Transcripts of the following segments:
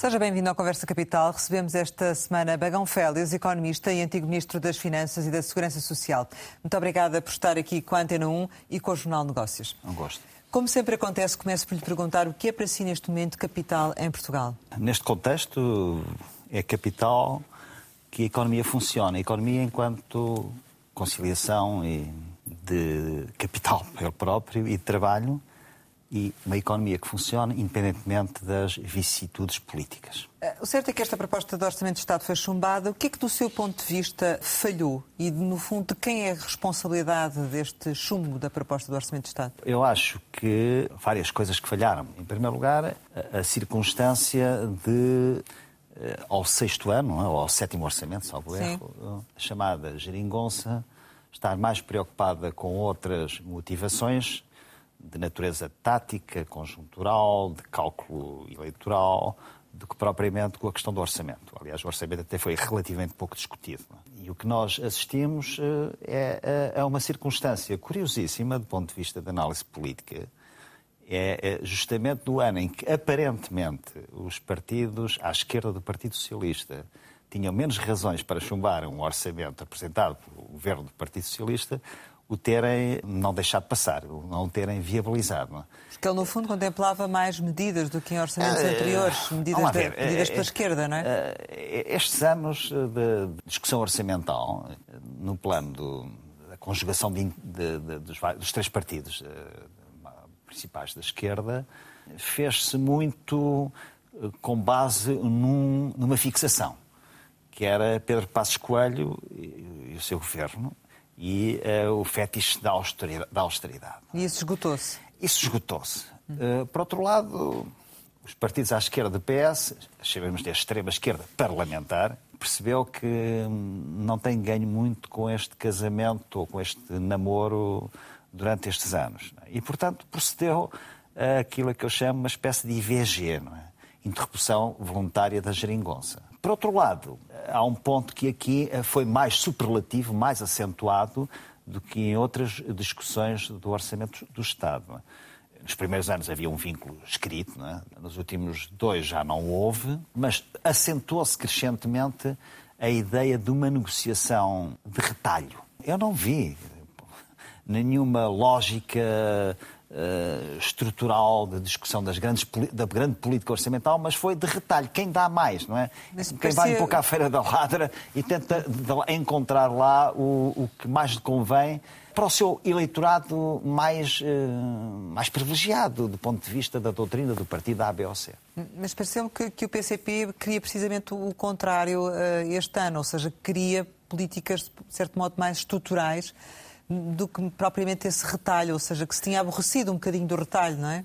Seja bem-vindo ao Conversa Capital. Recebemos esta semana Bagão Félix, economista e antigo Ministro das Finanças e da Segurança Social. Muito obrigada por estar aqui com a Antena 1 e com o Jornal Negócios. Não gosto. Como sempre acontece, começo por lhe perguntar o que é para si neste momento capital em Portugal? Neste contexto, é capital que a economia funcione. A economia enquanto conciliação de capital próprio e de trabalho e uma economia que funcione independentemente das vicissitudes políticas. Eh, o certo é que esta proposta de Orçamento de Estado foi chumbada. O que é que, do seu ponto de vista, falhou? E, no fundo, de quem é a responsabilidade deste chumbo da proposta do Orçamento de Estado? Eu acho que várias coisas que falharam. Em primeiro lugar, a, circunstância de, eh, ao sexto ano, ou ao sétimo orçamento, salvo erro, a chamada geringonça, estar mais preocupada com outras motivações de natureza tática, conjuntural, de cálculo eleitoral, do que propriamente com a questão do orçamento. Aliás, o orçamento até foi relativamente pouco discutido. É? E o que nós assistimos eh, é, é uma circunstância curiosíssima do ponto de vista da análise política. É, é justamente no ano em que, aparentemente, os partidos à esquerda do Partido Socialista tinham menos razões para chumbar um orçamento apresentado pelo governo do Partido Socialista, o terem não deixado passar, o não terem viabilizado. Não é? Porque ele, no fundo, contemplava mais medidas do que em orçamentos uh, anteriores, medidas, de, medidas uh, pela esquerda, não é? estes anos de discussão orçamental, no plano do, da conjugação de, de, dos, dos, três partidos principais da esquerda, fez-se muito com base num, numa fixação, que era Pedro Passos Coelho e, e o seu governo, e uh, o fetiche da austeridade. Da austeridade. E isso esgotou-se? Isso esgotou-se. Uh, por outro lado, os partidos à esquerda do PS, chamemos de extrema esquerda parlamentar, percebeu que hum, não tem ganho muito com este casamento ou com este namoro durante estes anos. E, portanto, procedeu aquilo que eu chamo uma espécie de IVG, não é? interrupção voluntária da geringonça. Por outro lado, há um ponto que aqui foi mais superlativo, mais acentuado do que em outras discussões do orçamento do Estado. Nos primeiros anos havia um vínculo escrito, é? nos últimos dois já não houve, mas acentuou-se crescentemente a ideia de uma negociação de retalho. Eu não vi nenhuma lógica uh, estrutural de discussão das grandes, da grande política orçamental, mas foi de retalho. Quem dá mais, não é? Mas Quem vai um pouco à feira da ladra e tenta encontrar lá o, o que mais lhe convém para o seu eleitorado mais, uh, mais privilegiado do ponto de vista da doutrina do partido A, B ou C. Mas pareceu-me que, que, o PCP queria precisamente o contrário uh, este ano, ou seja, queria políticas, de certo modo, mais estruturais do que propriamente esse retalho, ou seja, que se tinha aborrecido um bocadinho do retalho, não é?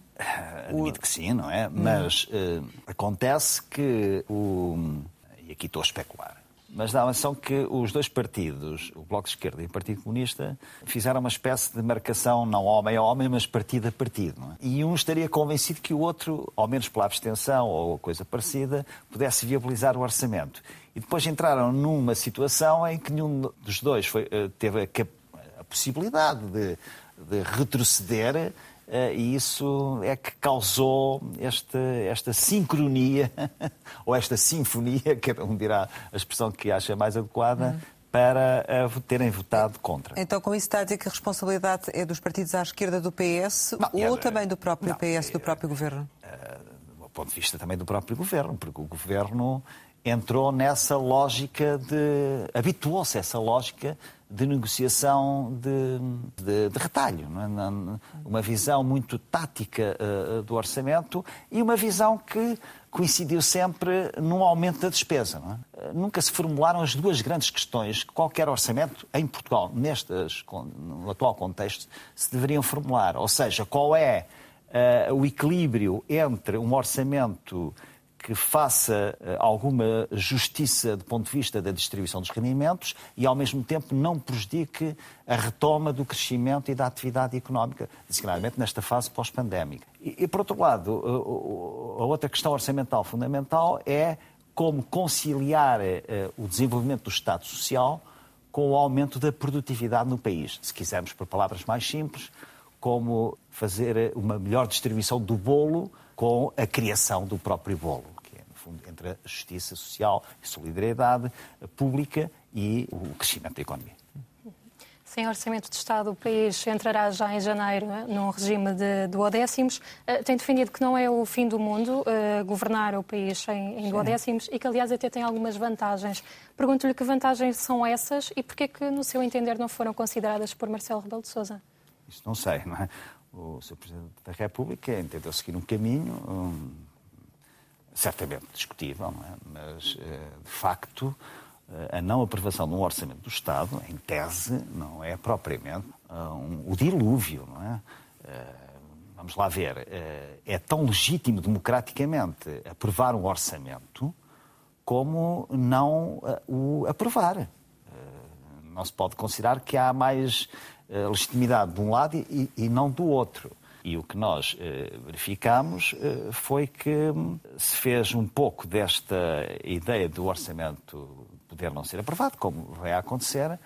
Admito que sim, não é? Mas uh, acontece que o. E aqui estou a especular. Mas dá a impressão que os dois partidos, o Bloco de Esquerda e o Partido Comunista, fizeram uma espécie de marcação, não homem a homem, mas partido a partido. É? E um estaria convencido que o outro, ao menos pela abstenção ou coisa parecida, pudesse viabilizar o orçamento. E depois entraram numa situação em que nenhum dos dois foi, eh, teve a capacidade possibilidade de, de retroceder Uh, e isso é que causou esta, esta sincronia, ou esta sinfonia, cada um dirá a expressão que acha mais adequada, uhum. para uh, terem votado contra. Então, com isso está a dizer que a responsabilidade é dos partidos à esquerda do PS não, ou é, também do próprio não, PS, do próprio governo? Uh, do ponto de vista também do próprio governo, porque o governo entrou nessa lógica de. habituou-se a essa lógica de negociação de, de, de retalho. É? Uma visão muito tática uh, do orçamento e uma visão que coincidiu sempre num aumento da despesa. É? Nunca se formularam as duas grandes questões que qualquer orçamento em Portugal, nestas, no atual contexto, se deveriam formular. Ou seja, qual é uh, o equilíbrio entre um orçamento que faça eh, alguma justiça do ponto de vista da distribuição dos rendimentos e, ao mesmo tempo, não prejudique a retoma do crescimento e da atividade económica, designadamente nesta fase pós-pandémica. E, e, por outro lado, a outra questão orçamental fundamental é como conciliar eh, o desenvolvimento do Estado Social com o aumento da produtividade no país. Se quisermos, por palavras mais simples, como fazer uma melhor distribuição do bolo com a criação do próprio bolo fundo, entre a justiça social e solidariedade pública e o crescimento da economia. Sem orçamento de Estado, o país entrará já em janeiro eh, num regime de duodécimos. Uh, tem defendido que não é o fim do mundo uh, governar o país em, em duodécimos e que, aliás, até tem algumas vantagens. Pergunto-lhe que vantagens são essas e porquê que, no seu entender, não foram consideradas por Marcelo Rebelo de Sousa? Isso não sei, não é? O Sr. Presidente da República entendeu seguir um caminho um, certamente discutível, é? mas, de facto, a não aprovação de um orçamento do Estado, em tese, não é propriamente um, o dilúvio, não é? Vamos lá ver, é tão legítimo democraticamente aprovar um orçamento como não o aprovar. não se pode considerar que há mais legitimidade de um lado e, e, não do outro. E o que nós verificamos foi que hum, se fez um pouco desta ideia do orçamento poder não ser aprovado, como vai acontecer,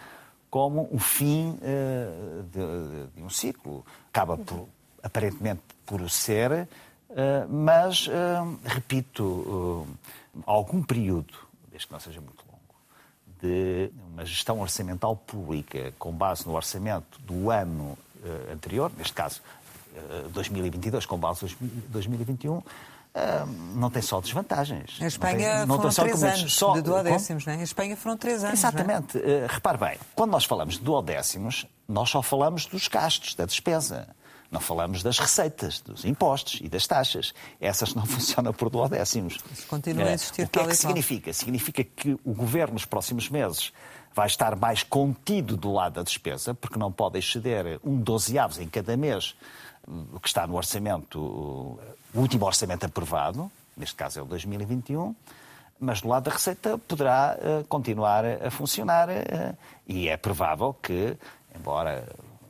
como o fim uh, de, de, um ciclo. Acaba, por, aparentemente, por ser, uh, mas, repito, algum período, desde que não seja muito longo, de uma gestão orçamental pública com base no orçamento do ano anterior, neste caso 2022 com base em 2021, não tem só desvantagens. A Espanha não tem, foram três anos só, de duodécimos, não é? A Espanha foram três anos. Exatamente. É? Uh, repare bem, quando nós falamos de duodécimos, nós só falamos dos gastos, da despesa. Não falamos das receitas, dos impostos e das taxas. Essas não funcionam por duodécimos. Isso continua a existir uh, O que é que significa? Significa que o governo, nos próximos meses, vai estar mais contido do lado da despesa, porque não pode exceder um dozeavos em cada mês que está no orçamento, o último orçamento aprovado, neste caso é o 2021, mas do lado da Receita poderá uh, continuar a funcionar uh, e é provável que, embora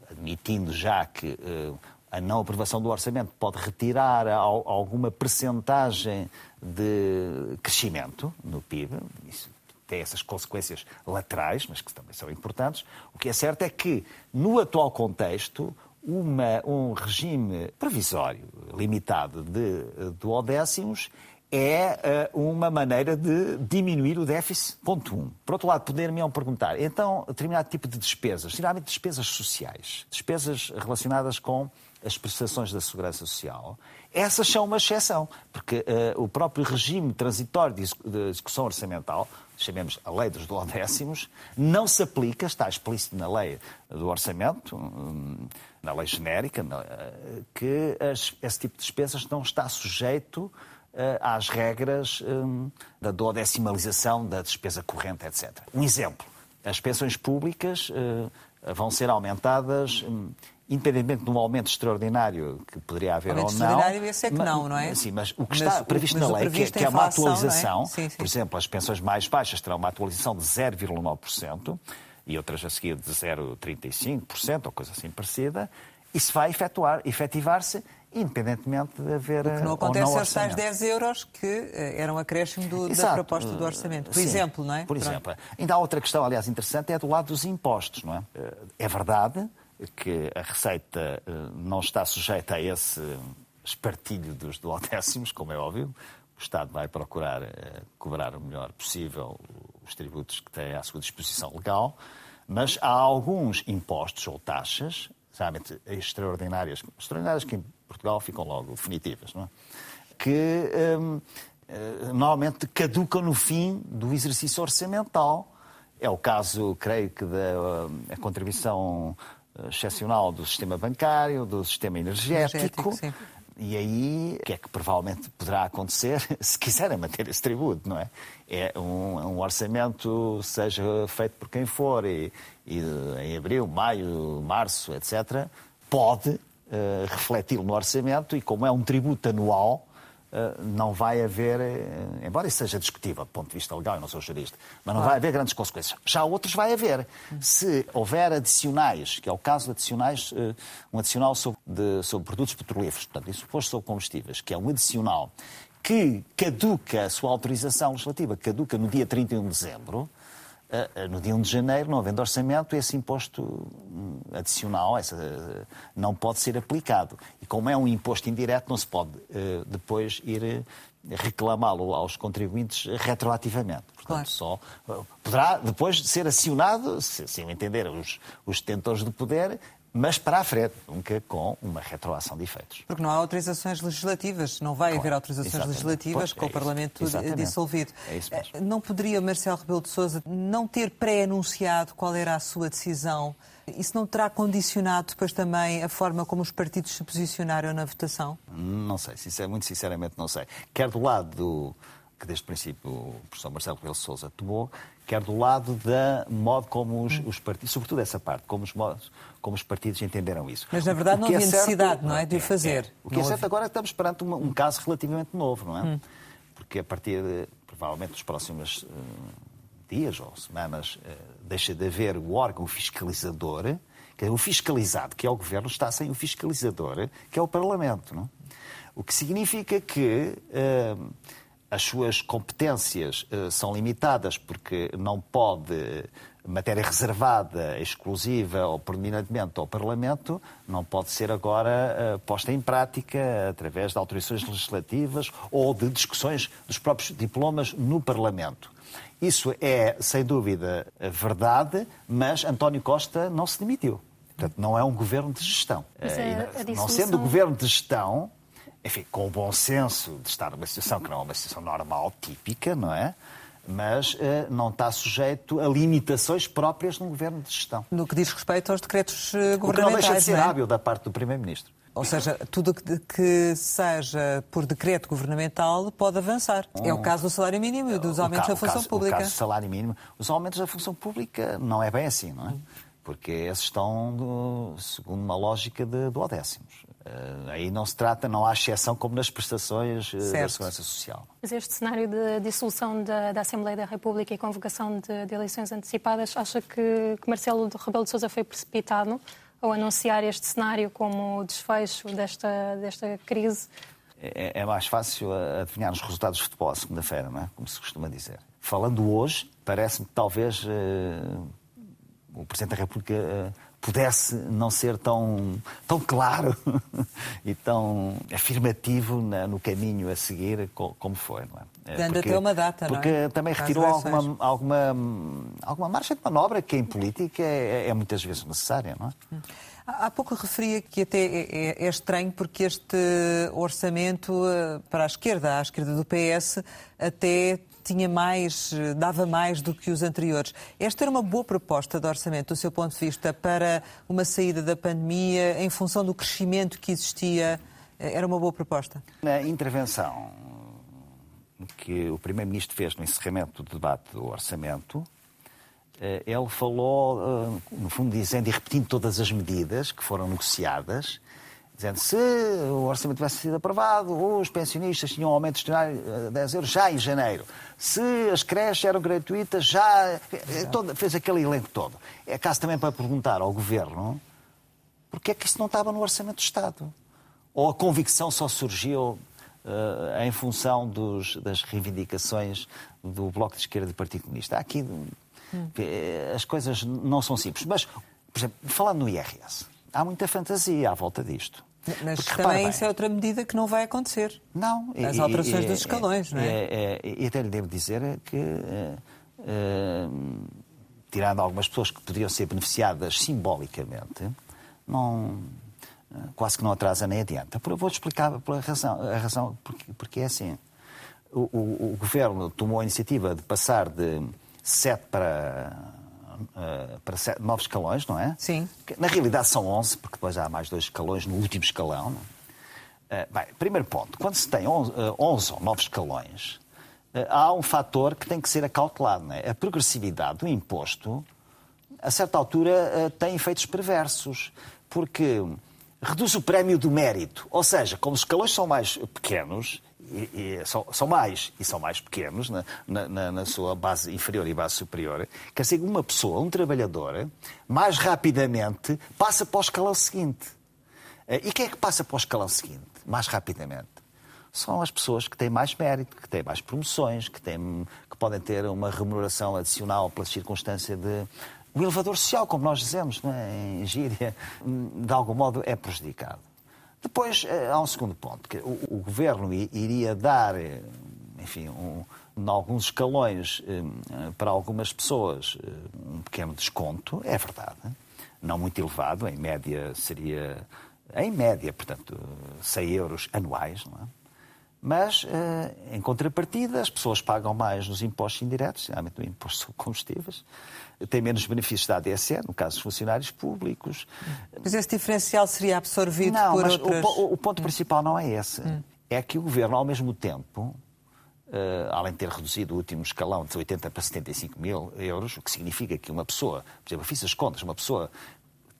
admitindo já que uh, a não aprovação do orçamento pode retirar alguma percentagem de crescimento no PIB, isso tem essas consequências laterais, mas que também são importantes, o que é certo é que, no atual contexto, uma, um regime provisório limitado de duodécimos é uh, uma maneira de diminuir o déficit. Ponto 1. Um. Por outro lado, poder-me perguntar, então, determinado tipo de despesas, geralmente despesas sociais, despesas relacionadas com as prestações da segurança social, essas são uma exceção, porque uh, o próprio regime transitório de execução orçamental, chamemos a lei dos duodécimos, não se aplica, está explícito na lei do orçamento, um, na lei genérica, na, uh, que as, esse tipo de despesas não está sujeito uh, às regras um, da duodecimalização da despesa corrente, etc. Um exemplo, as pensões públicas vão ser aumentadas um, independentemente de um aumento extraordinário que poderia haver aumento ou não. extraordinário esse é que não, não é? Sim, mas o que está previsto na lei, que, é, que é uma atualização, é? sim, sim. por exemplo, as pensões mais baixas terão uma atualização de 0,9% e outras a seguir de 0,35% ou coisa assim parecida, isso vai efetuar, efetivar-se independentemente de haver o que não eh, acontece é os tais 10 euros que eh, eram acréscimo do, da proposta do orçamento. Por Sim, exemplo, não é? Por Pronto. exemplo. Ainda há outra questão, aliás, interessante, é do lado dos impostos, não é? É verdade que a Receita eh, não está sujeita a esse espartilho dos duodécimos, como é óbvio. O Estado vai procurar eh, cobrar o melhor possível os tributos que tem à sua disposição legal, mas há alguns impostos ou taxas, realmente extraordinárias, extraordinárias que em Portugal ficam logo definitivas, não é? que hum, eh, normalmente caducam no fim do exercício orçamental. É o caso, creio que, da contribuição excepcional do sistema bancário, do sistema energético. energético e aí, o que é que provavelmente poderá acontecer se quiserem manter esse tributo, não é? É um, um orçamento, seja feito por quem for, e, e em abril, maio, março, etc., pode uh, refletir no orçamento e, como é um tributo anual, eh, não vai haver, eh, embora isso seja discutível do ponto de vista legal, eu não sou jurista, mas não vai haver grandes consequências. Já outros vai haver. Se houver adicionais, que é o caso de adicionais, eh, um adicional sobre, de, sobre produtos petrolíferos, portanto, isso posto sobre combustíveis, que é um adicional que caduca a sua autorização legislativa, caduca no dia 31 de dezembro, no dia 1 de janeiro, não havendo orçamento, esse imposto hum, adicional essa, não pode ser aplicado. E como é um imposto indireto, não se pode depois ir reclamá-lo aos contribuintes retroativamente. Portanto, claro. só poderá depois ser acionado, se assim entender os, os detentores de poder, mas para a frente, nunca com uma retroação de efeitos. Porque não há autorizações legislativas, não vai claro, haver autorizações exatamente. legislativas pois, com é o Parlamento exatamente. dissolvido. É isso mesmo. Eh, não poderia Marcelo Rebelo de Sousa não ter pré-anunciado qual era a sua decisão? Isso não terá condicionado depois também a forma como os partidos se posicionaram na votação? Não sei, muito sinceramente não sei. Quer do lado do, que desde o princípio o professor Marcelo Rebelo de Sousa tomou, quer do lado da modo como os, os, partidos, sobretudo essa parte, como os, modos, como os partidos entenderam isso. Mas na verdade não havia é necessidade, não é, de o fazer. É, o que é certo agora é que estamos perante um, um caso relativamente novo, não é? Hum. Porque a partir de, provavelmente, dos próximos uh, dias ou semanas, uh, deixa de haver o órgão fiscalizador, que é o fiscalizado, que é o Governo, está sem o fiscalizador, que é o Parlamento, não? O que significa que... Uh, as suas competências uh, são limitadas porque não pode matéria reservada, exclusiva ou predominantemente ao Parlamento, não pode ser agora uh, posta em prática através de autorizações legislativas ou de discussões dos próprios diplomas no Parlamento. Isso é, sem dúvida, verdade, mas António Costa não se demitiu. Portanto, não é um governo de gestão. Não sendo governo de gestão, enfim, com o bom senso de estar numa situação que não é uma situação normal, típica, não é? Mas uh, não está sujeito a limitações próprias de um governo de gestão. No que diz respeito aos decretos governamentais. O que não deixa de ser é? hábil da parte do Primeiro-Ministro. Ou seja, tudo que seja por decreto governamental pode avançar. Um, é o caso do salário mínimo e dos aumentos da função caso, pública. O caso do salário mínimo. Os aumentos da função pública não é bem assim, não é? Porque esses estão do, segundo uma lógica de duodécimos. Uh, aí não se trata, não há exceção como nas prestações uh, da Segurança Social. Mas este cenário de dissolução da, da Assembleia da República e convocação de, de eleições antecipadas, acha que, que Marcelo Rebelo de Sousa foi precipitado ao anunciar este cenário como desfecho desta, desta crise? É, é mais fácil adivinhar os resultados de futebol segunda-feira, não é? Como se costuma dizer. Falando hoje, parece-me que talvez uh, o Presidente da República pudesse não ser tão, tão claro e tão afirmativo no caminho a seguir como foi. Não é? Dando porque, até uma data, não é? Porque também retirou alguma, alguma, alguma margem de manobra que em política é, é muitas vezes necessária, não é? Há pouco referia que até é, é, é, estranho porque este orçamento eh, para a esquerda, à esquerda do PS, até tinha mais, dava mais do que os anteriores. Esta era uma boa proposta de orçamento, do seu ponto de vista, para uma saída da pandemia, em função do crescimento que existia? Era uma boa proposta? Na intervenção que o Primeiro-Ministro fez no encerramento do debate do orçamento, eh, ele falou, eh, no fundo, dizendo e repetindo todas as medidas que foram negociadas dizendo se o orçamento tivesse sido aprovado, os pensionistas tinham um aumento extraordinário de 10 euros já em janeiro. Se as creches eram gratuitas, já. Todo, fez aquele elenco todo. É caso também para perguntar ao governo porque é que isso não estava no orçamento do Estado? Ou a convicção só surgiu uh, em função dos, das reivindicações do Bloco de Esquerda e do Partido Comunista? Aqui hum. as coisas não são simples. Mas, por exemplo, falando no IRS, há muita fantasia à volta disto. Mas Porque, também isso é outra medida que não vai acontecer. Não. As e, alterações e, dos escalões, e, não é? é? E até lhe devo dizer que, uh, uh, tirando algumas pessoas que poderiam ser beneficiadas simbolicamente, não, uh, quase que não atrasa nem adianta. Vou-te explicar pela razão, a razão porque, porque é assim. O, o, o Governo tomou a iniciativa de passar de 7 para uh, para sete, novos escalões, não é? Sim. Na realidade são 11, porque depois há mais dois escalões no último escalão. Uh, bem, primeiro ponto, quando se tem 11, uh, 11 ou 9 escalões, há um fator que tem que ser acautelado. Não é? A progressividade do imposto, a certa altura, tem efeitos perversos, porque reduz o prémio do mérito. Ou seja, como os escalões são mais pequenos, e, e são, são, mais e são mais pequenos na, na, na, sua base inferior e base superior, quer dizer, uma pessoa, um trabalhador, mais rapidamente passa para o escalão seguinte. Eh, e quem é que passa para o escalão seguinte, mais rapidamente? São as pessoas que têm mais mérito, que têm mais promoções, que, têm, que podem ter uma remuneração adicional pela circunstância de. O elevador social, como nós dizemos não é? em gíria, de algum modo é prejudicado. Depois, há um segundo ponto, que o, o governo iria dar, enfim, um, em alguns escalões para algumas pessoas um pequeno desconto, é verdade. Não muito elevado, em média seria, em média, portanto, 100 euros anuais, não é? Mas, eh, em contrapartida, as pessoas pagam mais nos impostos indiretos, geralmente no imposto sobre combustíveis, têm menos benefícios da ADSE, no caso dos funcionários públicos. Mas esse diferencial seria absorvido não, por mas outras... O, o ponto hum. principal não é esse. Hum. É que o Governo, ao mesmo tempo, Uh, além de ter reduzido o último escalão de 80 para 75 mil euros, o que significa que uma pessoa, por exemplo, eu fiz as contas, uma pessoa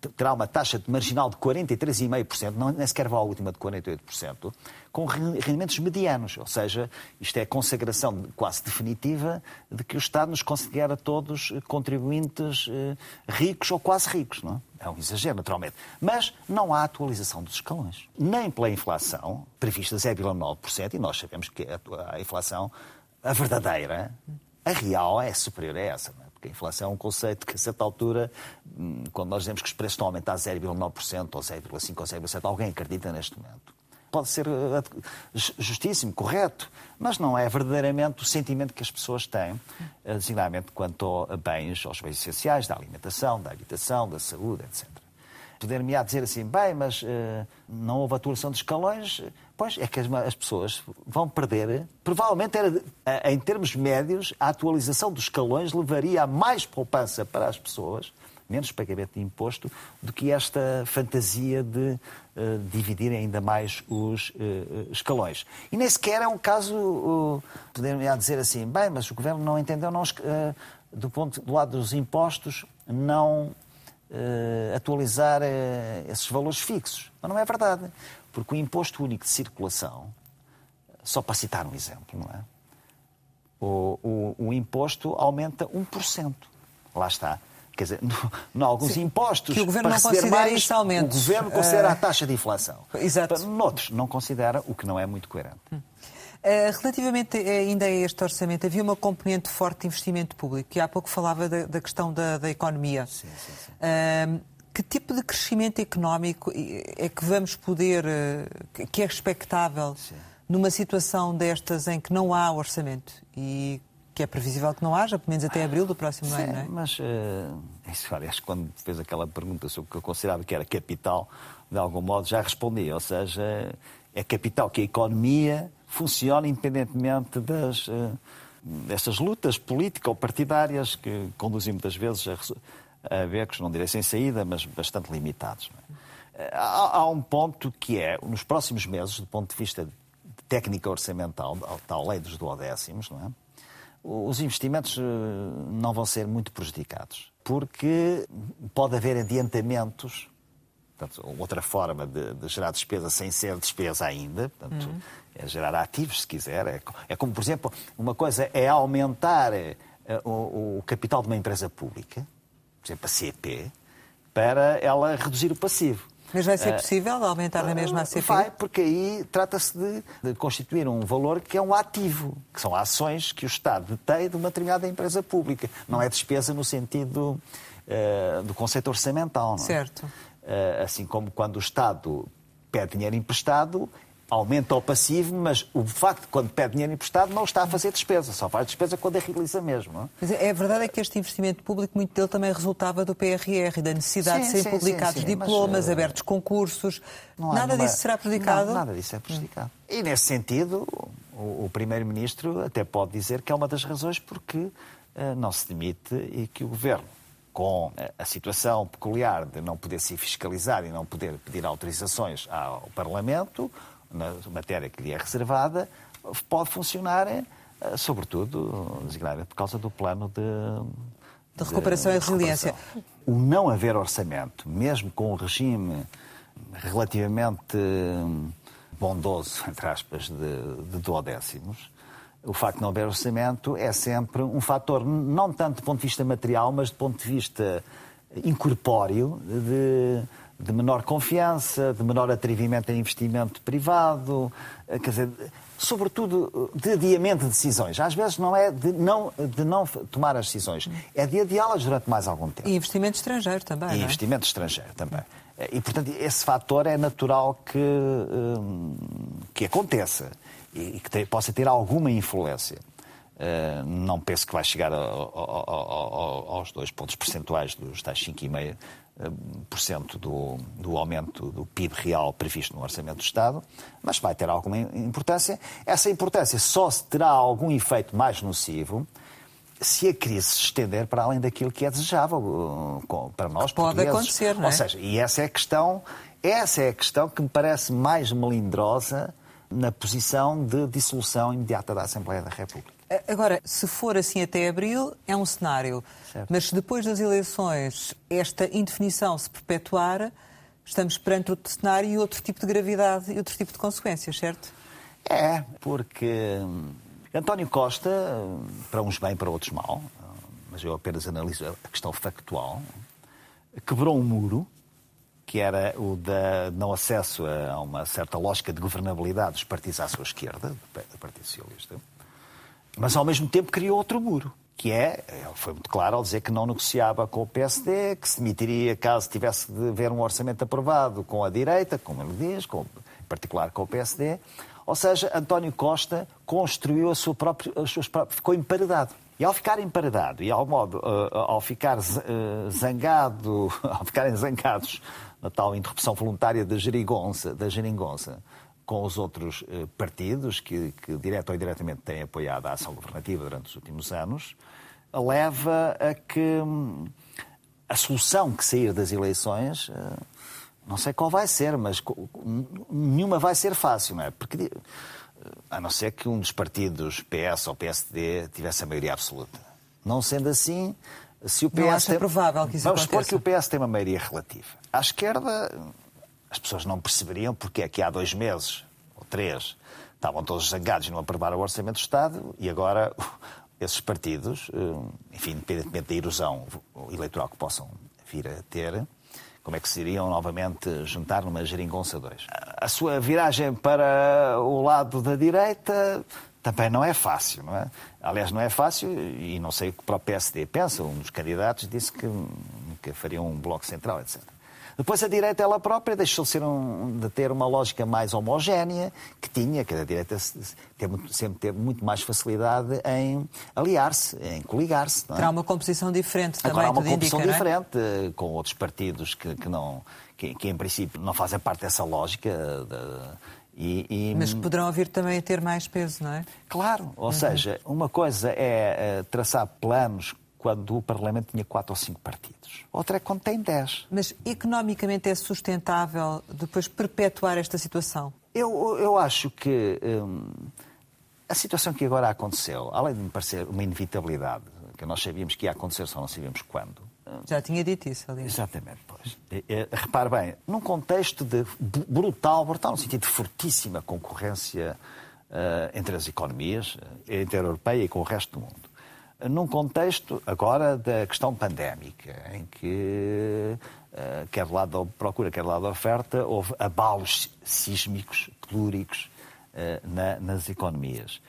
terá uma taxa de marginal de 43,5%, não, nem sequer vai à última de 48%, com rendimentos medianos. Ou seja, isto é a consagração quase definitiva de que o Estado nos considera todos contribuintes eh, ricos ou quase ricos. Não é? é um exagero, naturalmente. Mas não há atualização dos escalões. Nem pela inflação, prevista 0,9%, e nós sabemos que a inflação, a verdadeira, a real, é superior a essa. Não é? Porque a inflação é um conceito que, a certa altura, hum, quando nós dizemos que os preços estão a aumentar 0,9% ou 0,5% ou 0,7%, alguém acredita neste momento. Pode ser eh, justíssimo, correto, mas não é verdadeiramente o sentimento que as pessoas têm, eh, designadamente quanto a bens, aos bens essenciais, da alimentação, da habitação, da saúde, etc. Poder-me-á dizer assim, bem, mas uh, não houve atuação de escalões. Pois é que as, as pessoas vão perder. Provavelmente, era, uh, em termos médios, a atualização dos escalões levaria a mais poupança para as pessoas, menos pagamento de imposto, do que esta fantasia de uh, dividir ainda mais os escalões. E nem sequer é um caso, uh, poder-me-á dizer assim, bem, mas o governo não entendeu, não, do, ponto, do lado dos impostos, não uh, atualizar uh, esses valores fixos. Mas não é verdade. Porque o imposto único de circulação, só para citar um exemplo, não é? O, o, o imposto aumenta 1%. Lá está. Quer dizer, em alguns Sim, impostos, que o governo para não considera mais, o governo considera uh... a taxa de inflação. Exato. Noutros, não considera, o que não é muito coerente. Hum. Eh, relativamente ainda a este orçamento, havia uma componente forte de investimento público, que há pouco falava da, da questão da, da, economia. Sim, sim, sim. Uh, que tipo de crescimento económico é que vamos poder, eh, que é expectável numa situação destas em que não há orçamento? E que é previsível que não haja, pelo menos até abril do próximo ano, não é? Mas, uh, isso, aliás, quando fez aquela pergunta sobre o que eu considerava que era capital, de algum modo já respondi, ou seja, é capital que a economia funciona independentemente das, uh, destas lutas políticas ou partidárias que conduzem muitas vezes a becos, não direi sem saída, mas bastante limitados. É? Eh, há, há, um ponto que é, nos próximos meses, do ponto de vista de técnica orçamental, tal lei dos duodécimos, não é? os investimentos eh, não vão ser muito prejudicados, porque pode haver adiantamentos Portanto, outra forma de, de, gerar despesa sem ser despesa ainda, portanto, uhum. é gerar ativos, se quiser. É, é, como, por exemplo, uma coisa é aumentar uh, o, o, capital de uma empresa pública, exemplo, a CP, para ela reduzir o passivo. Mas vai ser eh, possível aumentar na mesma a CP? Vai, porque aí trata-se de, de, constituir um valor que é um ativo, que são ações que o Estado detém de uma determinada empresa pública. Não é despesa no sentido uh, do conceito orçamental. Não é? Certo. Eh, assim como quando o Estado pede dinheiro emprestado, aumenta o passivo, mas o facto de quando pede dinheiro emprestado não está a fazer despesa, só faz despesa quando a realiza mesmo. Não é? Mas é verdade é que este investimento público, muito dele também resultava do PRR, da necessidade sim, de serem sim, publicados sim, diplomas, mas, uh... abertos concursos. Nada disso será prejudicado? Não, nada disso é prejudicado. Hum. E nesse sentido, o, o Primeiro-Ministro até pode dizer que é uma das razões porque uh, não se demite e que o Governo com a situação peculiar de não poder se fiscalizar e não poder pedir autorizações ao Parlamento, na matéria que lhe é reservada, pode funcionar, eh, sobretudo, designadamente por causa do plano de, de recuperação de, e resiliência. O não haver orçamento, mesmo com o regime relativamente bondoso, entre aspas, de, de duodécimos, o facto de não haver orçamento é sempre um fator, não tanto do ponto de vista material, mas do ponto de vista incorpóreo, de, de menor confiança, de menor atrevimento em investimento privado, eh, quer dizer, sobretudo de adiamento de decisões. Às vezes não é de não, de não tomar as decisões, é de adiá-las durante mais algum tempo. E investimento estrangeiro também. E é? investimento estrangeiro também. E, portanto, esse fator é natural que, que aconteça e que possa ter alguma influência. Uh, não penso que vai chegar aos dois pontos percentuais dos tais 5,5% do, do aumento do PIB real previsto no Orçamento do Estado, mas vai ter alguma importância. Essa importância só terá algum efeito mais nocivo se a crise se estender para além daquilo que é desejável uh, para nós, Pode acontecer, não é? Ou seja, e essa é a questão, essa é a questão que me parece mais melindrosa na posição de dissolução imediata da Assembleia da República. Agora, se for assim até abril, é um cenário. Certo. Mas se depois das eleições esta indefinição se perpetuar, estamos perante outro cenário e outro tipo de gravidade e outro tipo de consequências, certo? É, porque hum, António Costa, para uns bem, para outros mal, mas eu apenas analiso a questão factual, quebrou um muro que era o da não acesso a uma certa lógica de governabilidade dos partidos à sua esquerda, do Partido Socialista, mas ao mesmo tempo criou outro muro, que é, foi muito claro ao dizer que não negociava com o PSD, que se demitiria caso tivesse de haver um orçamento aprovado com a direita, como ele diz, com, em particular com o PSD. Ou seja, António Costa construiu a sua própria, as suas próprias, ficou emparedado. E ao ficar emparedado e ao modo, uh, ao ficar uh, zangado, ao ficarem zangados na tal interrupção voluntária da geringonça, da geringonça com os outros uh, partidos que, que, direto ou indiretamente têm apoiado a ação governativa durante os últimos anos, leva a que hum, a solução que sair das eleições, não sei qual vai ser, mas nenhuma vai ser fácil, não é? Porque a não ser que um dos partidos, PS ou PSD, tivesse a maioria absoluta. Não sendo assim, se o PS. Não acha tem... provável que isso Vamos supor que o PS tem uma maioria relativa. À esquerda, as pessoas não perceberiam porque é que há dois meses ou três estavam todos zangados e não aprovaram o Orçamento do Estado e agora esses partidos, eh, enfim, independentemente da erosão eleitoral que possam vir a ter, como é que se iriam novamente juntar numa geringonça 2. A sua viragem para o lado da direita também não é fácil, não é? Aliás, não é fácil e não sei o que para o PSD pensa. Um dos candidatos disse que, que fariam um bloco central, etc. Depois a direita ela própria deixou de, ser um, de ter uma lógica mais homogénea que tinha, que a direita sempre teve muito mais facilidade em aliar-se, em coligar-se. É? Terá uma composição diferente também, Terá uma composição indica, é? diferente, é? com outros partidos que, que não, que, que, em princípio não fazem parte dessa lógica. De, e, e... Mas poderão vir também a ter mais peso, não é? Claro, ou uhum. seja, uma coisa é eh, traçar planos quando o Parlamento tinha quatro ou cinco partidos. Outra é quando tem dez. Mas economicamente é sustentável depois perpetuar esta situação? Eu, eu acho que hum, a situação que agora aconteceu, além de me parecer uma inevitabilidade, que nós sabíamos que ia acontecer, só não sabíamos quando. Hum, Já tinha dito isso, ali. Exatamente, pois. repare bem, num contexto de brutal, brutal, no sentido de fortíssima concorrência uh, entre as economias, entre a europeia e com o resto do mundo num contexto agora da questão pandémica, em que, uh, quer do lado da procura, quer do lado da oferta, houve abalos sísmicos, telúricos na, nas economias.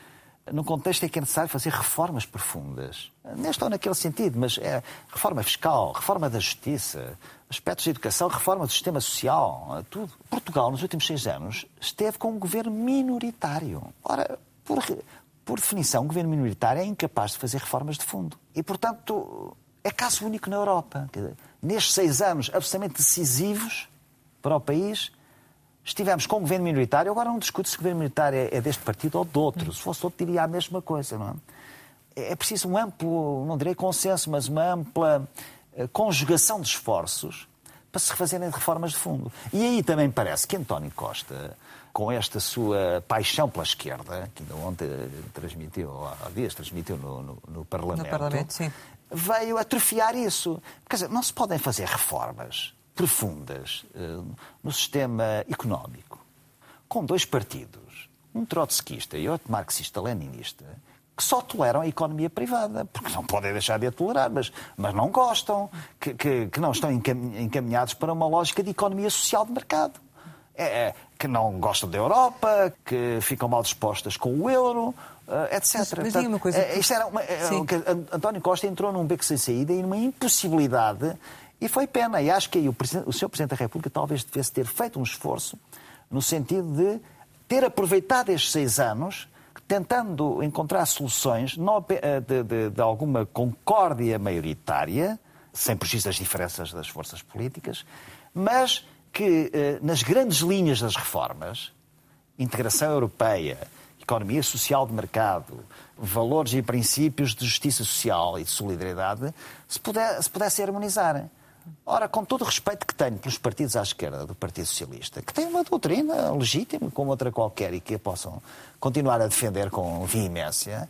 Num contexto em que é necessário fazer reformas profundas, neste ou naquele sentido, mas é reforma fiscal, reforma da justiça, aspectos de educação, reforma do sistema social, tudo. Portugal, nos últimos seis anos, esteve com um governo minoritário. Ora, por, por definição, o governo minoritário é incapaz de fazer reformas de fundo. E, portanto, é caso único na Europa. Nestes seis anos absolutamente decisivos para o país, estivemos com o governo minoritário. Agora não discute se o governo minoritário é, é deste partido ou de outro. Se fosse outro, diria a mesma coisa. Não é? é preciso um amplo, não direi consenso, mas uma ampla eh, conjugação de esforços para se refazerem reformas de fundo. E aí também parece que António Costa com esta sua paixão pela esquerda, que ainda ontem transmitiu, há dias transmitiu no, no, no Parlamento, no Parlamento veio atrofiar isso. Quer dizer, não se podem fazer reformas profundas uh, no sistema económico com dois partidos, um trotskista e outro marxista-leninista, que só toleram a economia privada, porque não podem deixar de a tolerar, mas, mas não gostam, que, que, que não estão encaminhados para uma lógica de economia social de mercado. É, é, que não gostam da Europa, que ficam mal dispostas com o euro, uh, etc. Mas, mas Portanto, uma coisa. Isto era uma, é, António Costa entrou num beco sem saída e numa impossibilidade E foi pena. E acho que aí o, o Sr. Presidente da República talvez devesse ter feito um esforço no sentido de ter aproveitado estes seis anos tentando encontrar soluções eh, de, de, de, alguma concórdia maioritária, sem prejuízo das diferenças das forças políticas, mas que eh, nas grandes linhas das reformas, integração europeia, economia social de mercado, valores e princípios de justiça social e de solidariedade, se, puder, se pudesse harmonizar. Ora, com todo o respeito que tenho pelos partidos à esquerda do Partido Socialista, que têm uma doutrina legítima como outra qualquer e que a possam continuar a defender com veemência,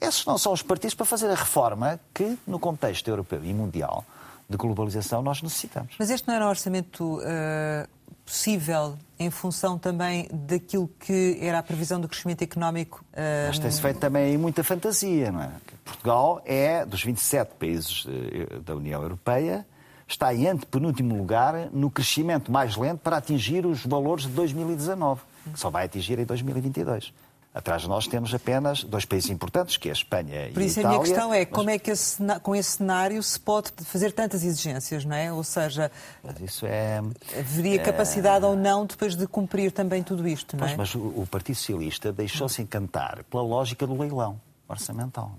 esses não são os partidos para fazer a reforma que, no contexto europeu e mundial de globalização, nós necessitamos. Mas este não era um orçamento uh, possível em função também daquilo que era a previsão do crescimento económico? Uh... Mas tem-se feito também muita fantasia, não é? Portugal é, dos 27 países eh, da União Europeia, está em antepenúltimo lugar no crescimento mais lento para atingir os valores de 2019, que só vai atingir em 2022. Atrás de nós temos apenas dois países importantes, que é a Espanha e a Itália. Por isso a minha questão é mas... como é que esse, com esse cenário se pode fazer tantas exigências, não é? Ou seja, mas isso é, haveria é... capacidade ou não depois de cumprir também tudo isto, não é? Mas, mas o, Partido Socialista deixou-se encantar pela lógica do leilão orçamental.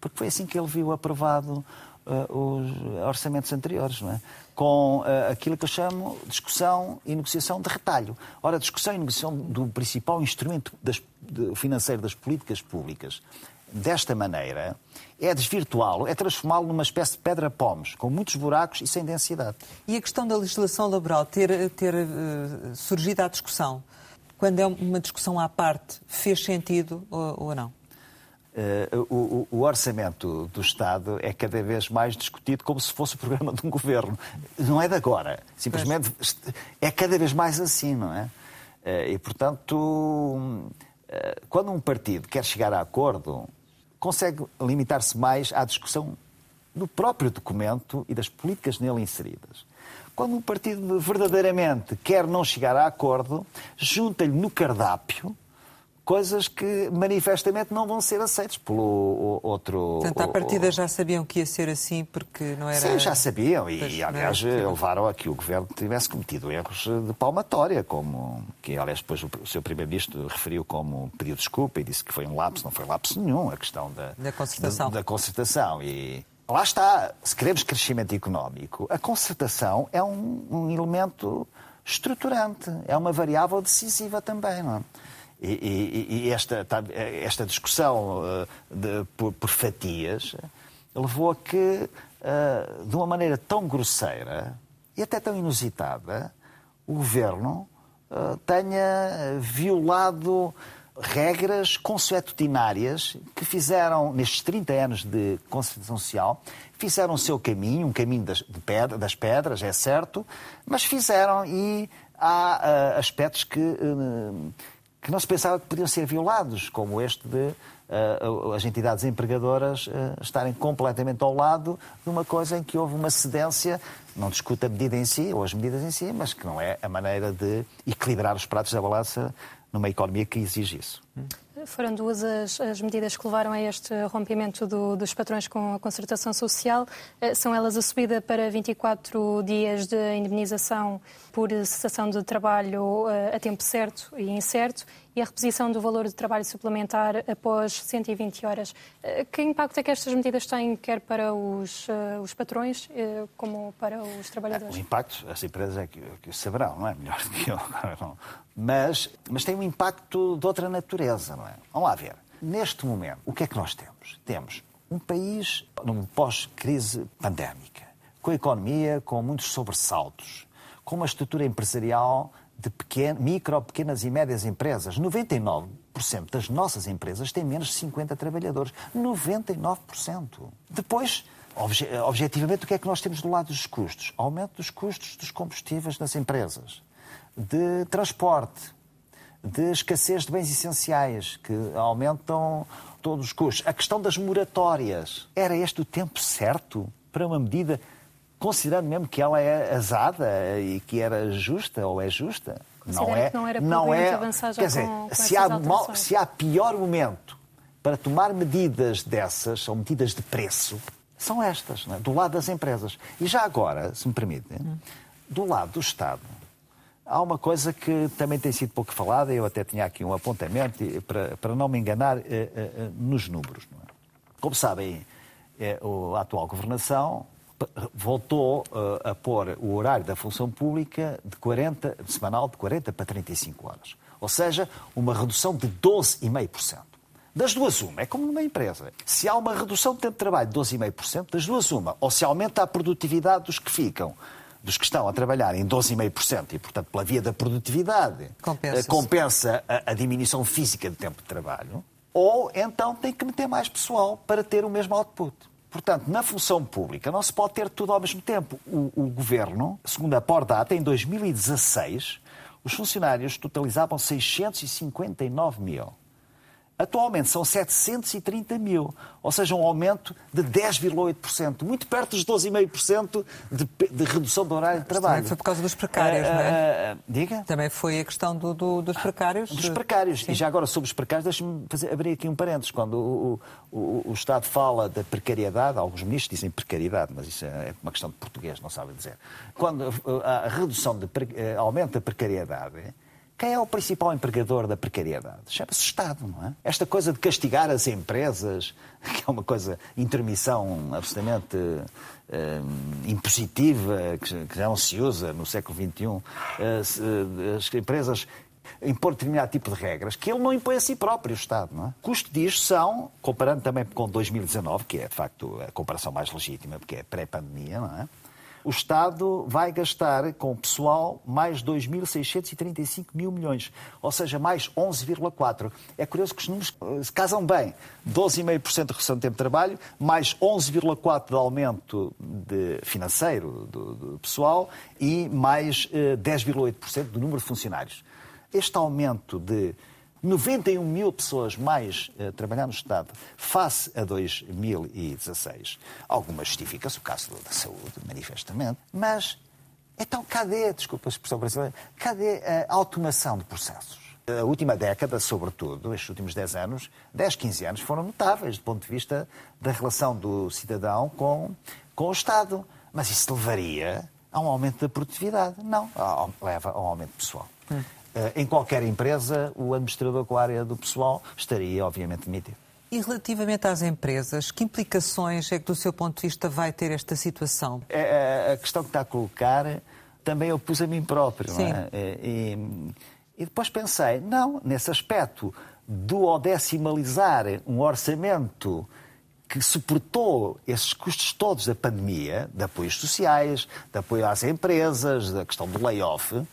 Porque foi assim que ele viu aprovado uh, os orçamentos anteriores, não é? Com uh, aquilo que eu chamo discussão e negociação de retalho. Ora, discussão e negociação do principal instrumento das, de, financeiro das políticas públicas desta maneira é desvirtuá-lo, é transformá-lo numa espécie de pedra-pomes, com muitos buracos e sem densidade. E a questão da legislação laboral ter, ter uh, surgido à discussão, quando é uma discussão à parte, fez sentido ou, ou não? Uh, o, o, orçamento do Estado é cada vez mais discutido como se fosse o programa de um governo. Não é de agora. Simplesmente é cada vez mais assim, não é? Uh, e, portanto, uh, quando um partido quer chegar a acordo, consegue limitar-se mais à discussão do próprio documento e das políticas nele inseridas. Quando um partido verdadeiramente quer não chegar a acordo, junta-lhe no cardápio coisas que manifestamente não vão ser aceitas pelo outro. Portanto, à partida já sabiam que ia ser assim porque não era. Sim, já sabiam e, aliás, levaram a que o governo tivesse cometido erros de palmatória, como que, aliás, depois o seu primeiro-ministro referiu como pediu desculpa e disse que foi um lapso, não foi lapso nenhum, a questão da, da concertação. Da, da concertação. E lá está, se queremos crescimento económico, a concertação é um, um elemento estruturante, é uma variável decisiva também, não é? E, e, e esta, esta discussão eh, de, por, por, fatias levou a que, eh, de uma maneira tão grosseira e até tão inusitada, o governo eh, tenha violado regras consuetudinárias que fizeram, nestes 30 anos de Constituição Social, fizeram o seu caminho, um caminho das, pedra, das pedras, é certo, mas fizeram e há uh, aspectos que, uh, que não se pensava que podiam ser violados, como este de uh, as entidades empregadoras uh, estarem completamente ao lado de uma coisa em que houve uma cedência, não discuta a medida em si, ou as medidas em si, mas que não é a maneira de equilibrar os pratos da balança numa economia que exige isso. Foram duas as, as, medidas que levaram a este rompimento do, dos patrões com a concertação social. Eh, são elas a subida para 24 dias de indemnização por cessação de trabalho eh, a tempo certo e incerto e a reposição do valor de trabalho suplementar após 120 horas. Eh, que impacto é que estas medidas têm, quer para os, os patrões como para os trabalhadores? O impacto, as empresas é que, que saberão, não é? Melhor do que eu. Mas, mas tem um impacto de outra natureza, não é? Vamos lá ver. Neste momento, o que é que nós temos? Temos um país num pós-crise pandémica, com a economia com muitos sobressaltos, com uma estrutura empresarial de pequeno, micro, pequenas e médias empresas. 99% das nossas empresas têm menos de 50 trabalhadores. 99%. Depois, obje objetivamente, o que é que nós temos do lado dos custos? Aumento dos custos dos combustíveis nas empresas de transporte, de escassez de bens essenciais, que aumentam todos os custos. A questão das moratórias. Era este o tempo certo para uma medida, considerando mesmo que ela é azada e que era justa ou é justa? Não é. não era não é. Avançar já quer dizer, com, com se, há mal, se há pior momento para tomar medidas dessas, ou medidas de preço, são estas, é? do lado das empresas. E já agora, se me permitem, do lado do Estado, há uma coisa que também tem sido pouco falada, eu até tinha aqui um apontamento para, para não me enganar eh, eh, eh, nos números. É? Como sabem, a atual governação voltou a pôr o horário da função pública de, 40, de semanal de 40 para 35 horas. Ou seja, uma redução de 12,5%. Das duas, uma. É como numa empresa. Se há uma redução de tempo de trabalho de 12,5%, das duas, uma. Ou se aumenta a produtividade dos que ficam dos que estão a trabalhar em 12,5% e, portanto, pela via da produtividade, compensa, compensa a, a, diminuição física de tempo de trabalho, ou então tem que meter mais pessoal para ter o mesmo output. Portanto, na função pública não se pode ter tudo ao mesmo tempo. O, o governo, segundo a Pordata, em 2016, os funcionários totalizavam 659 mil. Atualmente são 730 mil, ou seja, um aumento de 10,8%, muito perto dos 12,5% de, de redução do horário de trabalho. Também foi por causa dos precários, não é? Uh, diga? Também foi a questão do, do, dos precários. Dos precários. Sim. E já agora sobre os precários, deixe-me abrir aqui um parênteses. Quando o, o, o, Estado fala da precariedade, alguns ministros dizem precariedade, mas isso é uma questão de português, não sabem dizer. Quando a redução de aumenta a precariedade, quem é o principal empregador da precariedade? Chama-se Estado, não é? Esta coisa de castigar as empresas, que é uma coisa, intermissão absolutamente uh, impositiva, que, já não se usa no século XXI. Uh, uh, as empresas impor determinado tipo de regras que ele não impõe a si próprio, o Estado. Não é? Custo disto são, comparando também com 2019, que é de facto a comparação mais legítima, porque é pré-pandemia, não é? O Estado vai gastar com o pessoal mais 2.635 mil milhões, ou seja, mais 11,4%. É curioso que os números eh, se casam bem. 12,5% de redução de tempo de trabalho, mais 11,4% de aumento de financeiro do, do pessoal e mais 10,8% eh, do número de funcionários. Este aumento de 91 mil pessoas mais uh, trabalhar no Estado face a 2016. Alguma justifica-se, o caso da saúde, manifestamente, mas então cadê, desculpa a expressão brasileira, cadê a automação de processos? A última década, sobretudo, estes últimos 10 anos, 10, 15 anos, foram notáveis do ponto de vista da relação do cidadão com, com o Estado. Mas isso levaria a um aumento da produtividade? Não, leva a um aumento pessoal. Hum. Eh, em qualquer empresa, o administrador com a área do pessoal estaria, obviamente, demitido. E relativamente às empresas, que implicações é que, do seu ponto de vista, vai ter esta situação? É, é a questão que está a colocar também eu pus a mim próprio. Sim. É? E, e, depois pensei, não, nesse aspecto do decimalizar um orçamento que suportou esses custos todos da pandemia, de apoios sociais, de apoio às empresas, da questão do layoff,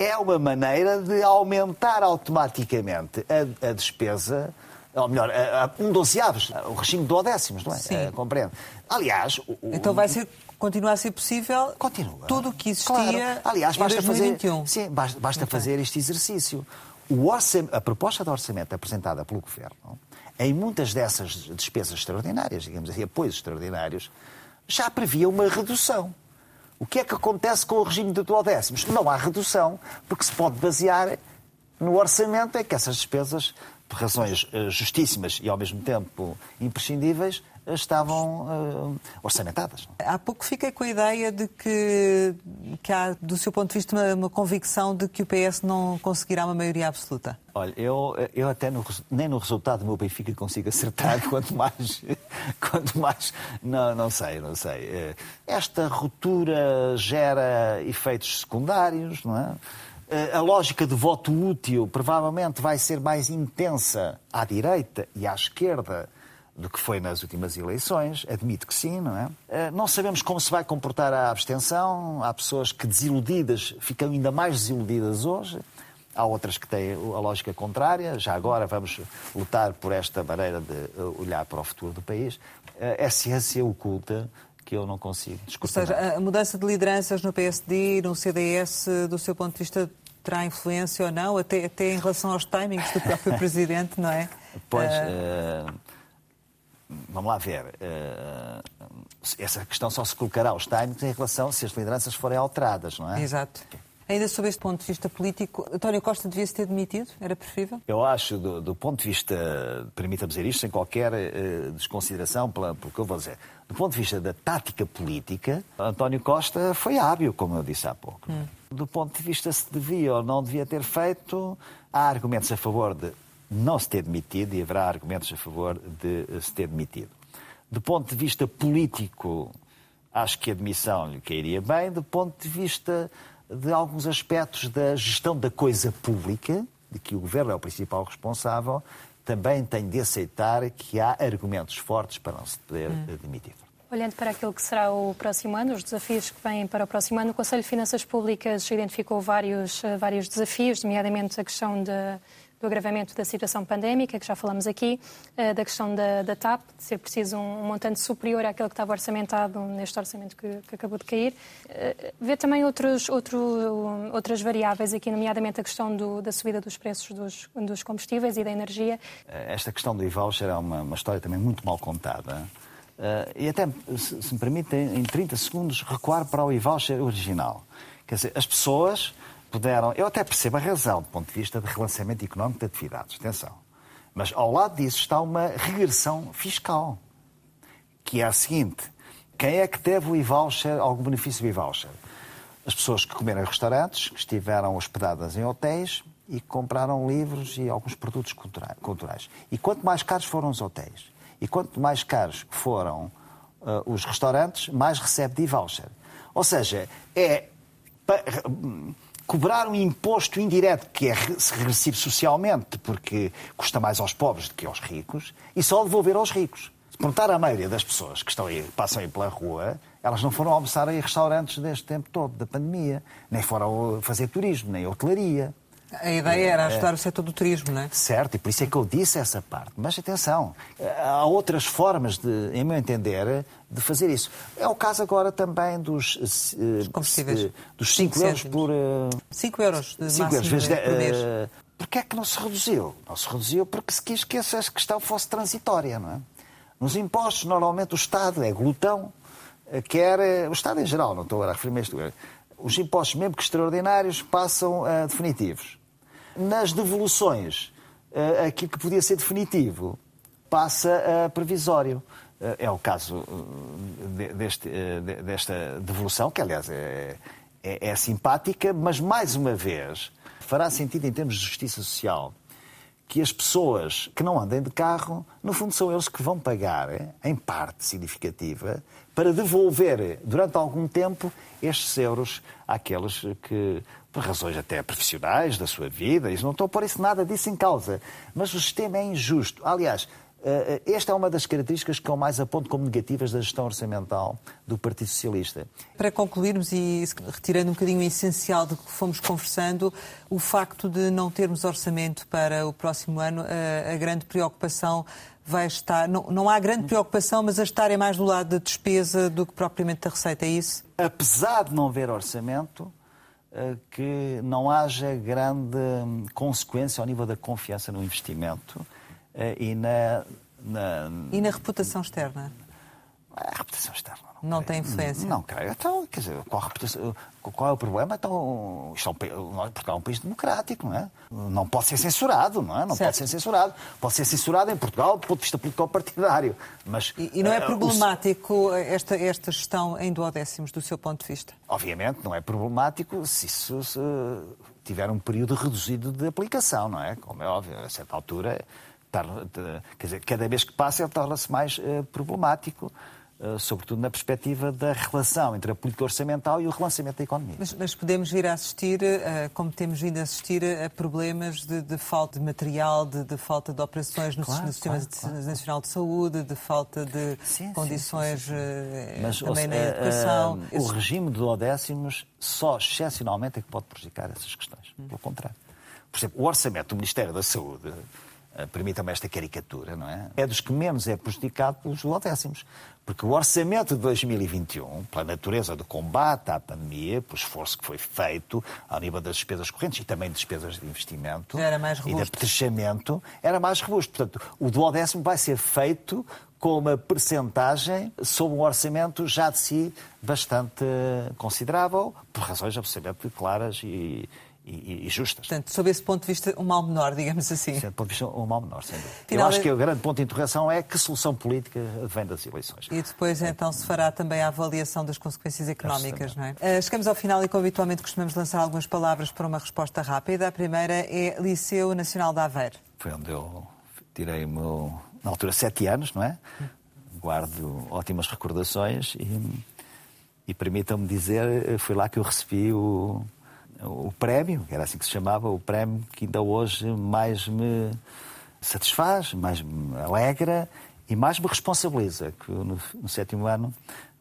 é uma maneira de aumentar automaticamente a, a despesa ou melhor, a, a, um dozeavos, o regime do décimos, não é? Sim. Uh, compreendo. Aliás... O, então vai ser, continuar a ser possível Continua. tudo o que existia claro. Aliás, basta 2021. Fazer, sim, basta, basta okay. fazer este exercício. O orçam, a proposta de orçamento apresentada pelo Governo, em muitas dessas despesas extraordinárias, digamos assim, apoios extraordinários, já previa uma redução. O que é que acontece com o regime de duodécimos? Não há redução, porque se pode basear no orçamento é que essas despesas, por razões eh, justíssimas e ao mesmo tempo imprescindíveis, estavam uh, orçamentadas. Há pouco fiquei com a ideia de que, que há, do seu ponto de vista, uma, uma, convicção de que o PS não conseguirá uma maioria absoluta. Olha, eu, eu até no, nem no resultado do meu Benfica consigo acertar, quanto mais. quanto mais não, não sei, não sei. Eh, esta ruptura gera efeitos secundários, não é? Eh, a lógica de voto útil provavelmente vai ser mais intensa à direita e à esquerda do que foi nas últimas eleições, admito que sim, não é? Eh, não sabemos como se vai comportar a abstenção, há pessoas que desiludidas ficam ainda mais desiludidas hoje, há outras que têm a lógica contrária, já agora vamos lutar por esta maneira de eh, olhar para o futuro do país. É ciência oculta que eu não consigo discutir. Ou seja, a mudança de lideranças no PSD, no CDS, do seu ponto de vista, terá influência ou não, até, até em relação aos timings do próprio Presidente, não é? Pois. Uh... Vamos lá ver, uh, essa questão só se colocará aos timings em relação se as lideranças forem alteradas, não é? Exato. Ainda sob este ponto de vista político, António Costa devia se ter demitido? Era preferível? Eu acho, do, do ponto de vista, permita-me dizer isto, sem qualquer uh, desconsideração pela, pelo que eu vou dizer, do ponto de vista da tática política, António Costa foi hábil, como eu disse há pouco. Hum. Do ponto de vista se devia ou não devia ter feito, há argumentos a favor de não se ter demitido e haverá argumentos a favor de se ter demitido. Do ponto de vista político, acho que a demissão lhe cairia bem. Do ponto de vista de alguns aspectos da gestão da coisa pública, de que o governo é o principal responsável, também tem de aceitar que há argumentos fortes para não se poder hum. demitir. Olhando para aquilo que será o próximo ano, os desafios que vêm para o próximo ano, o Conselho de Finanças Públicas identificou vários, eh, vários desafios, nomeadamente a questão de do agravamento da situação pandémica, que já falamos aqui, eh, da questão da, da TAP, de ser preciso um, montante superior àquele que estava orçamentado neste orçamento que, que acabou de cair. Eh, vê também outros, outro, outras variáveis aqui, nomeadamente a questão do, da subida dos preços dos, dos, combustíveis e da energia. Eh, esta questão do e-voucher é uma, uma história também muito mal contada. E até, se, se me permitem, em 30 segundos, recuar para o e-voucher original. Quer dizer, as pessoas puderam. Eu até percebo a razão do ponto de vista de relançamento económico de atividades, atenção. Mas ao lado disso está uma regressão fiscal, que é a seguinte: quem é que teve o e-voucher, algum benefício do e-voucher? As pessoas que comeram em restaurantes, que estiveram hospedadas em hotéis e que compraram livros e alguns produtos culturais. E quanto mais caros foram os hotéis e quanto mais caros foram uh, os restaurantes, mais recebe de e-voucher. Ou seja, é cobrar um imposto indireto que é regressivo socialmente, porque custa mais aos pobres do que aos ricos, e só devolver aos ricos. Se perguntar à maioria das pessoas que estão aí, passam aí pela rua, elas não foram almoçar em restaurantes deste tempo todo, da pandemia, nem foram fazer turismo, nem hotelaria. A ideia era ajudar o setor do turismo, não é? Certo, e por isso é que eu disse essa parte. Mas atenção, há outras formas, de, em meu entender, de fazer isso. É o caso agora também dos, uh, combustíveis. Uh, dos 5 euros por. 5 uh, euros de 5 euros vezes de, por mês. Porquê é que não se reduziu? Não se reduziu porque se quis que essa questão fosse transitória, não é? Nos impostos, normalmente, o Estado é glutão, quer. O Estado em geral, não estou agora a referir-me a isto. Os impostos, mesmo que extraordinários, passam a definitivos nas devoluções, eh, aquilo que podia ser definitivo passa a previsório. Eh, é o caso eh, deste, desta devolução, que aliás é, é, é, simpática, mas mais uma vez fará sentido em termos de justiça social que as pessoas que não andem de carro, no fundo, são eles que vão pagar, em parte significativa, para devolver durante algum tempo estes euros àqueles que por razões até profissionais da sua vida, e não estou a pôr isso, nada disso em causa. Mas o sistema é injusto. Aliás, eh, eh, esta é uma das características que eu mais aponto como negativas da gestão orçamental do Partido Socialista. Para concluirmos e retirando um bocadinho o essencial do que fomos conversando, o facto de não termos orçamento para o próximo ano, a, grande preocupação vai estar. Não, não há grande preocupação, mas a estar é mais do lado da despesa do que propriamente da receita, é isso? Apesar de não haver orçamento, eh, que não haja grande hum, consequência ao nível da confiança no investimento eh, e na, na... E na reputação externa? A reputação externa não, não tem influência? Não, creio. Então, quer dizer, qual, qual é o problema? Então, isto é um, Portugal é um país democrático, não é? Não pode ser censurado, não é? Não certo. pode ser censurado. Pode ser censurado em Portugal do ponto de vista político-partidário. Mas, e, e, não é uh, problemático o... esta, esta gestão em duodécimos, do seu ponto de vista? Obviamente, não é problemático se isso se tiver um período reduzido de aplicação, não é? Como é óbvio, a certa altura, quer dizer, cada vez que passa ele torna-se mais uh, problemático. Eh, sobretudo na perspectiva da relação entre a política orçamental e o relançamento da economia. Mas, mas podemos vir a assistir, eh, como temos vindo a assistir, a problemas de, de falta de material, de, de, falta de operações no, claro, no Sistema claro, claro, Nacional de Saúde, de falta de sim, condições sim, sim, eh, mas, também na educação. O regime de duodécimos só excepcionalmente é que pode prejudicar essas questões. Pelo contrário. Por exemplo, o orçamento do Ministério da Saúde eh, permitam-me esta caricatura, não é? É dos que menos é prejudicado pelos duodécimos. Porque o orçamento de 2021, pela natureza do combate à pandemia, pelo esforço que foi feito ao nível das despesas correntes e também despesas de investimento era mais e de apetrechamento, era mais robusto. Portanto, o duodécimo vai ser feito com uma percentagem sobre um orçamento já de si bastante considerável, por razões absolutamente claras e, e, e justas. Portanto, sob esse ponto de vista, um mal menor, digamos assim. Sim, do ponto de vista um mal menor, sem dúvida. Final Eu acho que o grande ponto de interrogação é que solução política vem das eleições. E depois, então, se fará também a avaliação das consequências económicas, não é? Eh, Chegamos ao final e, como habitualmente, costumamos lançar algumas palavras para uma resposta rápida. A primeira é Liceu Nacional de Aveiro. Foi onde eu tirei meu, na altura, sete anos, não é? Guardo ótimas recordações e, e permitam-me dizer, foi lá que eu recebi o, o prémio, era assim que se chamava, o prémio que ainda hoje mais me satisfaz, mais me alegra e mais me responsabiliza, que no, no sétimo ano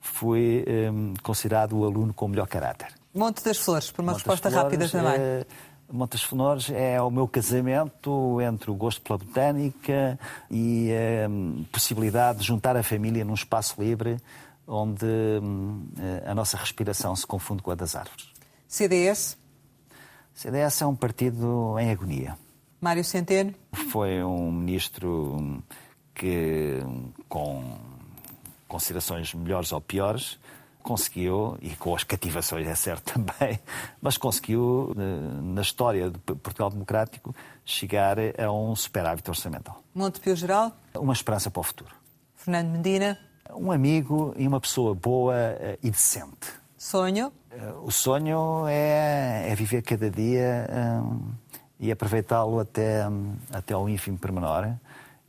fui hum, considerado o aluno com o melhor caráter. Monte das Flores, por uma resposta Flores, rápida também. eh, Montes Flores é o meu casamento entre o gosto pela botânica e a possibilidade de juntar a família num espaço livre onde hum, eh, a nossa respiração se confunde com a das árvores. CDS, O CDS é um partido em agonia. Mário Centeno, Foi um ministro que, com considerações melhores ou piores, conseguiu, e com as cativações é certo também, mas conseguiu, eh, na história de Portugal Democrático, chegar a um superávit orçamental. Monte Pio Geral, Uma esperança para o futuro. Fernando Medina, Um amigo e uma pessoa boa eh, e decente. Sonho, Eh, O sonho é, é viver cada dia hum, e aproveitá-lo até, hum, até ao ínfimo pormenor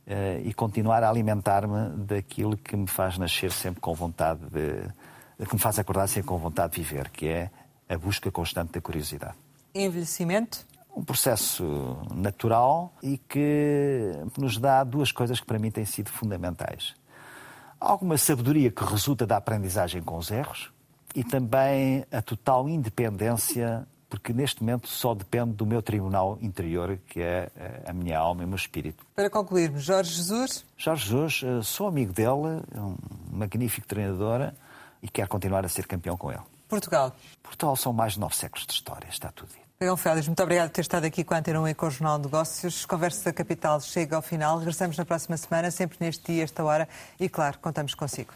eh, e continuar a alimentar-me daquilo que me faz nascer sempre com vontade de. que me faz acordar sempre com vontade de viver, que é a busca constante da curiosidade. envelhecimento, Um processo natural e que nos dá duas coisas que para mim têm sido fundamentais. Alguma sabedoria que resulta da aprendizagem com os erros e também a total independência, porque neste momento só depende do meu tribunal interior, que é eh, a minha alma e o meu espírito. Para concluirmos, Jorge Jesus, Jorge Jesus, eh, sou amigo dele, é um magnífico treinador e quero continuar a ser campeão com ele. Portugal. Portugal são mais de nove séculos de história, está tudo dito. Pegão Félix, muito obrigado por ter estado aqui com a Antena 1 e com o Jornal de Negócios. Conversa da Capital chega ao final. Regressamos na próxima semana, sempre neste dia, esta hora. E, claro, contamos consigo.